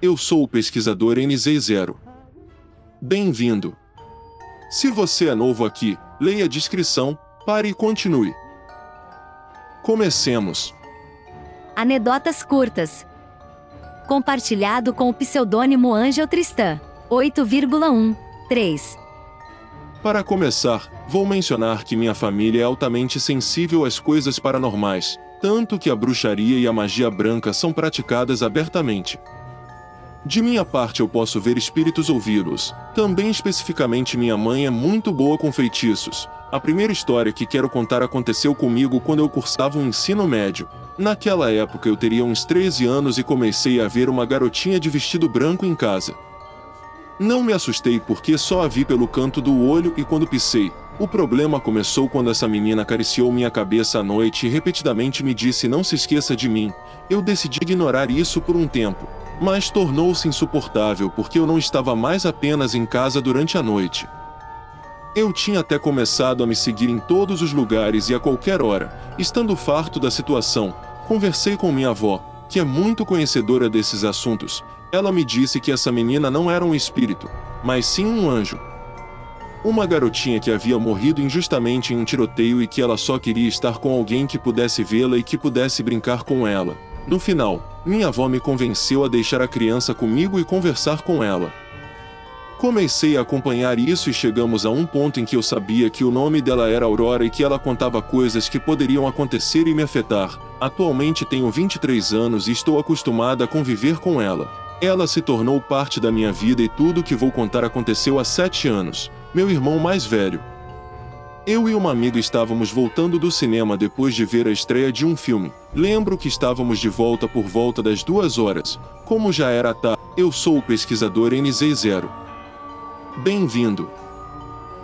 eu sou o pesquisador NZ0. Bem-vindo. Se você é novo aqui, leia a descrição, pare e continue. Comecemos. Anedotas curtas. Compartilhado com o pseudônimo Ângel Tristan. 8,1. 3. Para começar, vou mencionar que minha família é altamente sensível às coisas paranormais, tanto que a bruxaria e a magia branca são praticadas abertamente. De minha parte eu posso ver espíritos ouvi-los. Também especificamente minha mãe é muito boa com feitiços. A primeira história que quero contar aconteceu comigo quando eu cursava o um ensino médio. Naquela época eu teria uns 13 anos e comecei a ver uma garotinha de vestido branco em casa. Não me assustei porque só a vi pelo canto do olho e quando pisei. O problema começou quando essa menina acariciou minha cabeça à noite e repetidamente me disse não se esqueça de mim. Eu decidi ignorar isso por um tempo mas tornou-se insuportável porque eu não estava mais apenas em casa durante a noite. Eu tinha até começado a me seguir em todos os lugares e a qualquer hora, estando farto da situação, conversei com minha avó, que é muito conhecedora desses assuntos. Ela me disse que essa menina não era um espírito, mas sim um anjo. Uma garotinha que havia morrido injustamente em um tiroteio e que ela só queria estar com alguém que pudesse vê-la e que pudesse brincar com ela. No final, minha avó me convenceu a deixar a criança comigo e conversar com ela. Comecei a acompanhar isso e chegamos a um ponto em que eu sabia que o nome dela era Aurora e que ela contava coisas que poderiam acontecer e me afetar. Atualmente tenho 23 anos e estou acostumada a conviver com ela. Ela se tornou parte da minha vida e tudo o que vou contar aconteceu há 7 anos. Meu irmão mais velho, eu e uma amiga estávamos voltando do cinema depois de ver a estreia de um filme. Lembro que estávamos de volta por volta das duas horas. Como já era tarde, eu sou o pesquisador NZ0. Bem-vindo.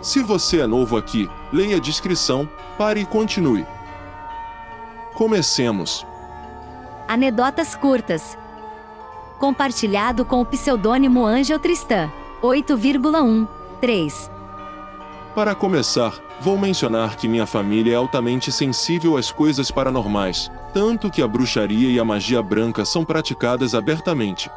Se você é novo aqui, leia a descrição, pare e continue. Comecemos. Anedotas curtas. Compartilhado com o pseudônimo Ângel Tristan. 8,1. 3. Para começar, vou mencionar que minha família é altamente sensível às coisas paranormais, tanto que a bruxaria e a magia branca são praticadas abertamente.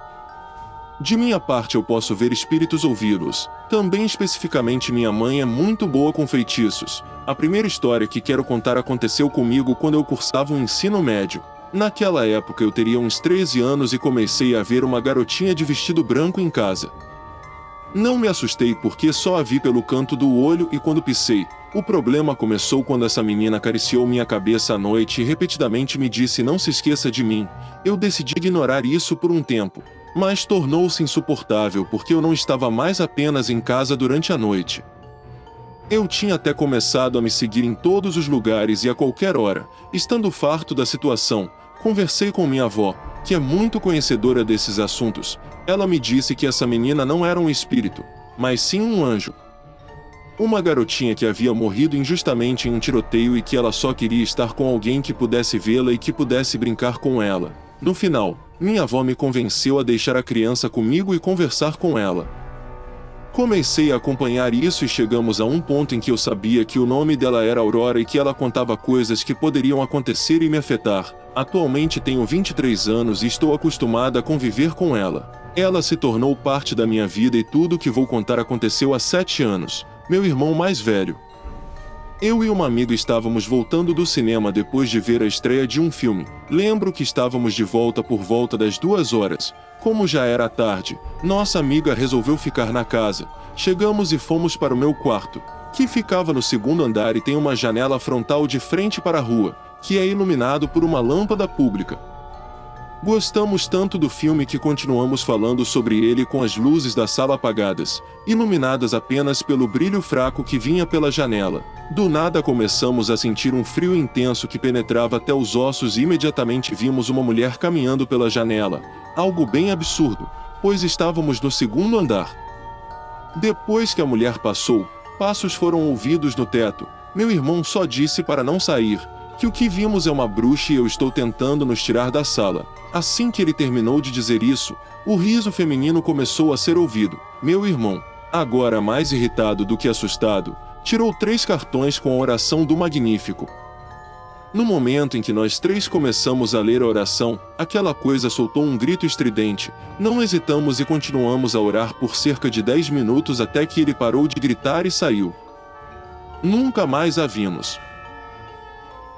De minha parte eu posso ver espíritos ouvi-los. Também especificamente minha mãe é muito boa com feitiços. A primeira história que quero contar aconteceu comigo quando eu cursava o um ensino médio. Naquela época eu teria uns 13 anos e comecei a ver uma garotinha de vestido branco em casa. Não me assustei porque só a vi pelo canto do olho e quando pisei. O problema começou quando essa menina acariciou minha cabeça à noite e repetidamente me disse não se esqueça de mim. Eu decidi ignorar isso por um tempo, mas tornou-se insuportável porque eu não estava mais apenas em casa durante a noite. Eu tinha até começado a me seguir em todos os lugares e a qualquer hora, estando farto da situação, conversei com minha avó, que é muito conhecedora desses assuntos, ela me disse que essa menina não era um espírito, mas sim um anjo. Uma garotinha que havia morrido injustamente em um tiroteio e que ela só queria estar com alguém que pudesse vê-la e que pudesse brincar com ela. No final, minha avó me convenceu a deixar a criança comigo e conversar com ela. Comecei a acompanhar isso e chegamos a um ponto em que eu sabia que o nome dela era Aurora e que ela contava coisas que poderiam acontecer e me afetar. Atualmente tenho 23 anos e estou acostumada a conviver com ela. Ela se tornou parte da minha vida e tudo o que vou contar aconteceu há 7 anos. Meu irmão mais velho. Eu e uma amiga estávamos voltando do cinema depois de ver a estreia de um filme. Lembro que estávamos de volta por volta das duas horas. Como já era tarde, nossa amiga resolveu ficar na casa. Chegamos e fomos para o meu quarto, que ficava no segundo andar e tem uma janela frontal de frente para a rua, que é iluminado por uma lâmpada pública. Gostamos tanto do filme que continuamos falando sobre ele com as luzes da sala apagadas, iluminadas apenas pelo brilho fraco que vinha pela janela. Do nada começamos a sentir um frio intenso que penetrava até os ossos e imediatamente vimos uma mulher caminhando pela janela, algo bem absurdo, pois estávamos no segundo andar. Depois que a mulher passou, passos foram ouvidos no teto. Meu irmão só disse para não sair, que o que vimos é uma bruxa e eu estou tentando nos tirar da sala. Assim que ele terminou de dizer isso, o riso feminino começou a ser ouvido. Meu irmão, agora mais irritado do que assustado, tirou três cartões com a oração do Magnífico. No momento em que nós três começamos a ler a oração, aquela coisa soltou um grito estridente. Não hesitamos e continuamos a orar por cerca de 10 minutos até que ele parou de gritar e saiu. Nunca mais a vimos.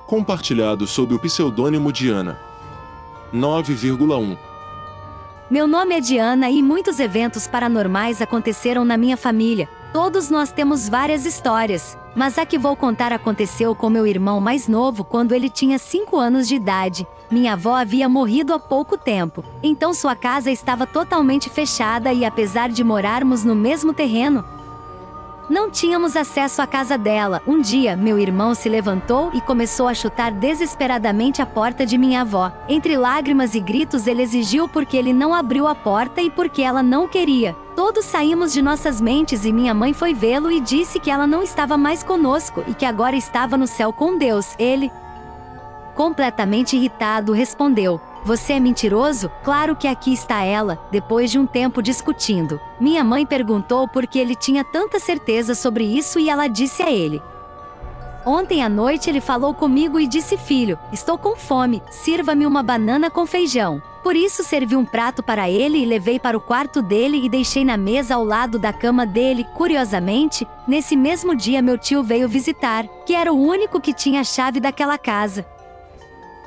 Compartilhado sob o pseudônimo Diana. 9,1 Meu nome é Diana e muitos eventos paranormais aconteceram na minha família. Todos nós temos várias histórias, mas a que vou contar aconteceu com meu irmão mais novo quando ele tinha 5 anos de idade. Minha avó havia morrido há pouco tempo, então sua casa estava totalmente fechada e apesar de morarmos no mesmo terreno, não tínhamos acesso à casa dela. Um dia, meu irmão se levantou e começou a chutar desesperadamente a porta de minha avó. Entre lágrimas e gritos, ele exigiu porque ele não abriu a porta e porque ela não queria. Todos saímos de nossas mentes e minha mãe foi vê-lo e disse que ela não estava mais conosco e que agora estava no céu com Deus. Ele, completamente irritado, respondeu: você é mentiroso? Claro que aqui está ela, depois de um tempo discutindo. Minha mãe perguntou por que ele tinha tanta certeza sobre isso e ela disse a ele: Ontem à noite ele falou comigo e disse: Filho, estou com fome, sirva-me uma banana com feijão. Por isso servi um prato para ele e levei para o quarto dele e deixei na mesa ao lado da cama dele. Curiosamente, nesse mesmo dia meu tio veio visitar, que era o único que tinha a chave daquela casa.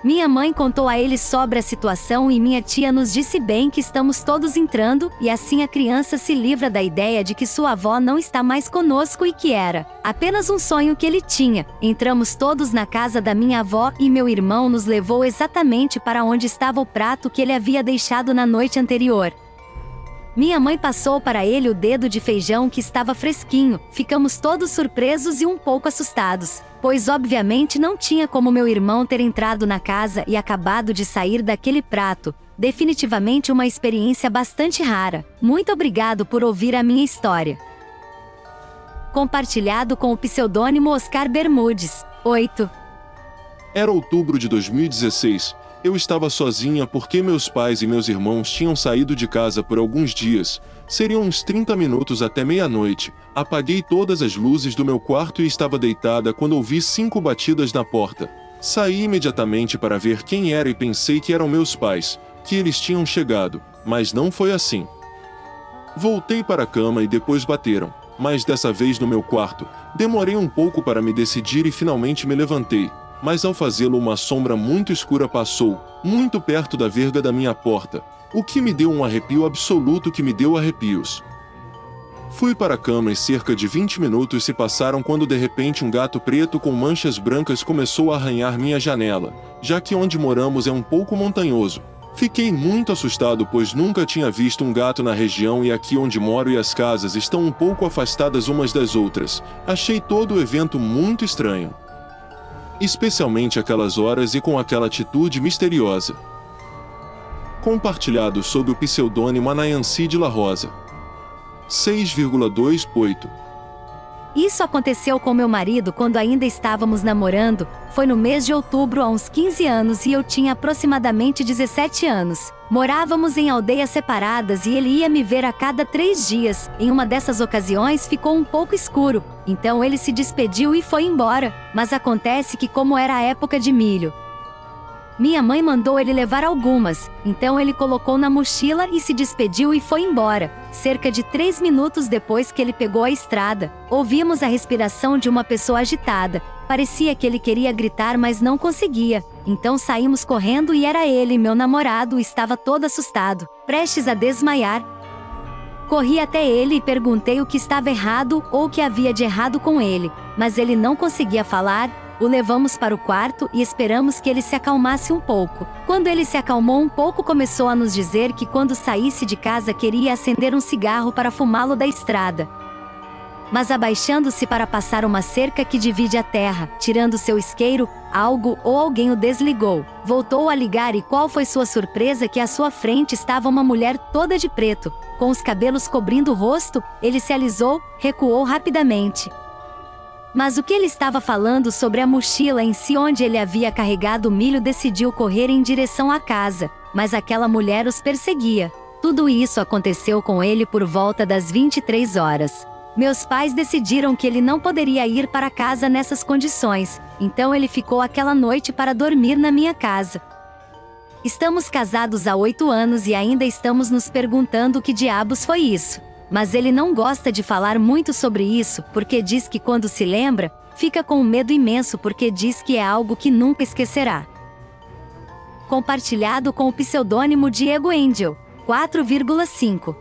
Minha mãe contou a ele sobre a situação e minha tia nos disse bem que estamos todos entrando, e assim a criança se livra da ideia de que sua avó não está mais conosco e que era apenas um sonho que ele tinha. Entramos todos na casa da minha avó e meu irmão nos levou exatamente para onde estava o prato que ele havia deixado na noite anterior. Minha mãe passou para ele o dedo de feijão que estava fresquinho. Ficamos todos surpresos e um pouco assustados, pois obviamente não tinha como meu irmão ter entrado na casa e acabado de sair daquele prato. Definitivamente uma experiência bastante rara. Muito obrigado por ouvir a minha história. Compartilhado com o pseudônimo Oscar Bermudes. 8. Era outubro de 2016 eu estava sozinha porque meus pais e meus irmãos tinham saído de casa por alguns dias. Seriam uns 30 minutos até meia-noite. Apaguei todas as luzes do meu quarto e estava deitada quando ouvi cinco batidas na porta. Saí imediatamente para ver quem era e pensei que eram meus pais, que eles tinham chegado, mas não foi assim. Voltei para a cama e depois bateram, mas dessa vez no meu quarto. Demorei um pouco para me decidir e finalmente me levantei mas ao fazê-lo uma sombra muito escura passou, muito perto da verga da minha porta, o que me deu um arrepio absoluto que me deu arrepios. Fui para a cama e cerca de 20 minutos se passaram quando de repente um gato preto com manchas brancas começou a arranhar minha janela, já que onde moramos é um pouco montanhoso. Fiquei muito assustado pois nunca tinha visto um gato na região e aqui onde moro e as casas estão um pouco afastadas umas das outras. Achei todo o evento muito estranho especialmente aquelas horas e com aquela atitude misteriosa. Compartilhado sob o pseudônimo Anayansi de La Rosa. 6,28 isso aconteceu com meu marido quando ainda estávamos namorando, foi no mês de outubro há uns 15 anos e eu tinha aproximadamente 17 anos. Morávamos em aldeias separadas e ele ia me ver a cada três dias. Em uma dessas ocasiões ficou um pouco escuro, então ele se despediu e foi embora. Mas acontece que, como era a época de milho, minha mãe mandou ele levar algumas, então ele colocou na mochila e se despediu e foi embora. Cerca de três minutos depois que ele pegou a estrada, ouvimos a respiração de uma pessoa agitada. Parecia que ele queria gritar, mas não conseguia. Então saímos correndo e era ele, meu namorado, estava todo assustado, prestes a desmaiar. Corri até ele e perguntei o que estava errado ou o que havia de errado com ele, mas ele não conseguia falar o levamos para o quarto e esperamos que ele se acalmasse um pouco. Quando ele se acalmou um pouco, começou a nos dizer que quando saísse de casa queria acender um cigarro para fumá-lo da estrada. Mas abaixando-se para passar uma cerca que divide a terra, tirando seu isqueiro, algo ou alguém o desligou. Voltou a ligar e qual foi sua surpresa que à sua frente estava uma mulher toda de preto, com os cabelos cobrindo o rosto, ele se alisou, recuou rapidamente. Mas o que ele estava falando sobre a mochila em si onde ele havia carregado o milho decidiu correr em direção à casa, mas aquela mulher os perseguia. Tudo isso aconteceu com ele por volta das 23 horas. Meus pais decidiram que ele não poderia ir para casa nessas condições, então ele ficou aquela noite para dormir na minha casa. Estamos casados há oito anos e ainda estamos nos perguntando o que diabos foi isso. Mas ele não gosta de falar muito sobre isso, porque diz que quando se lembra, fica com um medo imenso porque diz que é algo que nunca esquecerá. Compartilhado com o pseudônimo Diego Angel, 4,5.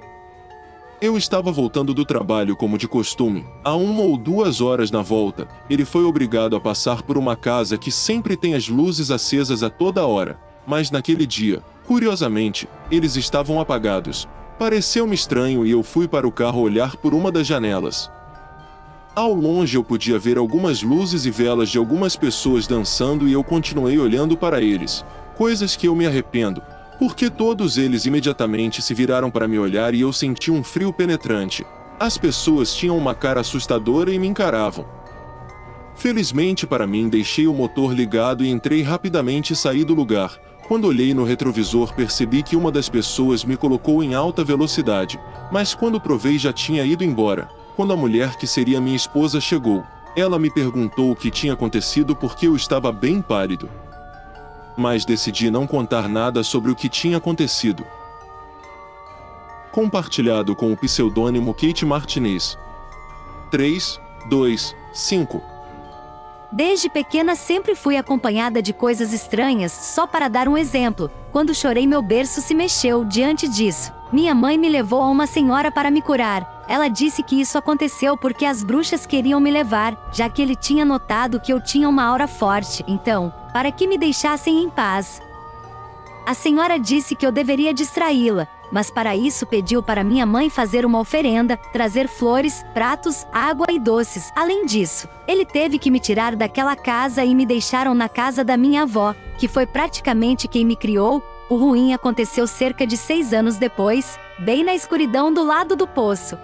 Eu estava voltando do trabalho como de costume. A uma ou duas horas na volta, ele foi obrigado a passar por uma casa que sempre tem as luzes acesas a toda hora. Mas naquele dia, curiosamente, eles estavam apagados. Pareceu-me estranho e eu fui para o carro olhar por uma das janelas. Ao longe eu podia ver algumas luzes e velas de algumas pessoas dançando e eu continuei olhando para eles. Coisas que eu me arrependo, porque todos eles imediatamente se viraram para me olhar e eu senti um frio penetrante. As pessoas tinham uma cara assustadora e me encaravam. Felizmente para mim, deixei o motor ligado e entrei rapidamente e saí do lugar. Quando olhei no retrovisor, percebi que uma das pessoas me colocou em alta velocidade, mas quando provei já tinha ido embora. Quando a mulher que seria minha esposa chegou, ela me perguntou o que tinha acontecido porque eu estava bem pálido mas decidi não contar nada sobre o que tinha acontecido. Compartilhado com o pseudônimo Kate Martinez. 3, 2, 5. Desde pequena sempre fui acompanhada de coisas estranhas, só para dar um exemplo. Quando chorei, meu berço se mexeu diante disso. Minha mãe me levou a uma senhora para me curar. Ela disse que isso aconteceu porque as bruxas queriam me levar, já que ele tinha notado que eu tinha uma aura forte. Então, para que me deixassem em paz. A senhora disse que eu deveria distraí-la, mas para isso pediu para minha mãe fazer uma oferenda, trazer flores, pratos, água e doces. Além disso, ele teve que me tirar daquela casa e me deixaram na casa da minha avó, que foi praticamente quem me criou. O ruim aconteceu cerca de seis anos depois, bem na escuridão do lado do poço.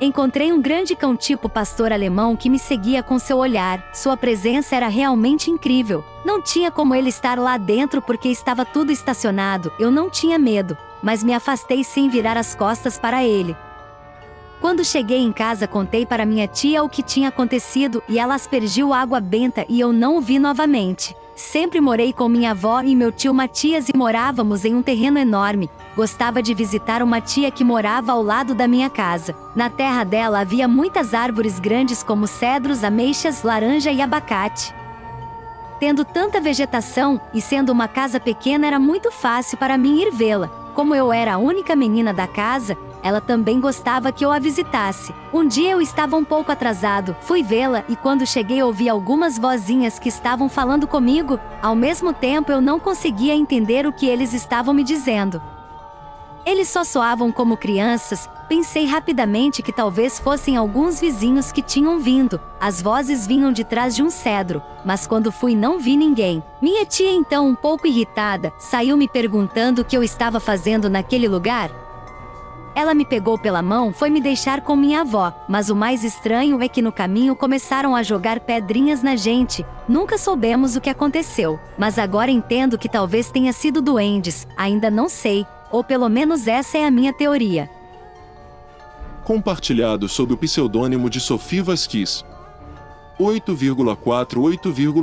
Encontrei um grande cão tipo pastor alemão que me seguia com seu olhar. Sua presença era realmente incrível. Não tinha como ele estar lá dentro porque estava tudo estacionado. Eu não tinha medo, mas me afastei sem virar as costas para ele. Quando cheguei em casa, contei para minha tia o que tinha acontecido e ela aspergiu água benta e eu não o vi novamente. Sempre morei com minha avó e meu tio Matias e morávamos em um terreno enorme. Gostava de visitar uma tia que morava ao lado da minha casa. Na terra dela havia muitas árvores grandes como cedros, ameixas, laranja e abacate. Tendo tanta vegetação e sendo uma casa pequena, era muito fácil para mim ir vê-la. Como eu era a única menina da casa, ela também gostava que eu a visitasse. Um dia eu estava um pouco atrasado, fui vê-la e quando cheguei ouvi algumas vozinhas que estavam falando comigo, ao mesmo tempo eu não conseguia entender o que eles estavam me dizendo. Eles só soavam como crianças, pensei rapidamente que talvez fossem alguns vizinhos que tinham vindo. As vozes vinham de trás de um cedro, mas quando fui não vi ninguém. Minha tia, então, um pouco irritada, saiu me perguntando o que eu estava fazendo naquele lugar. Ela me pegou pela mão, foi me deixar com minha avó, mas o mais estranho é que no caminho começaram a jogar pedrinhas na gente. Nunca soubemos o que aconteceu, mas agora entendo que talvez tenha sido duendes, ainda não sei, ou pelo menos essa é a minha teoria. Compartilhado sob o pseudônimo de Sophie Vasquez. 8,4 8,2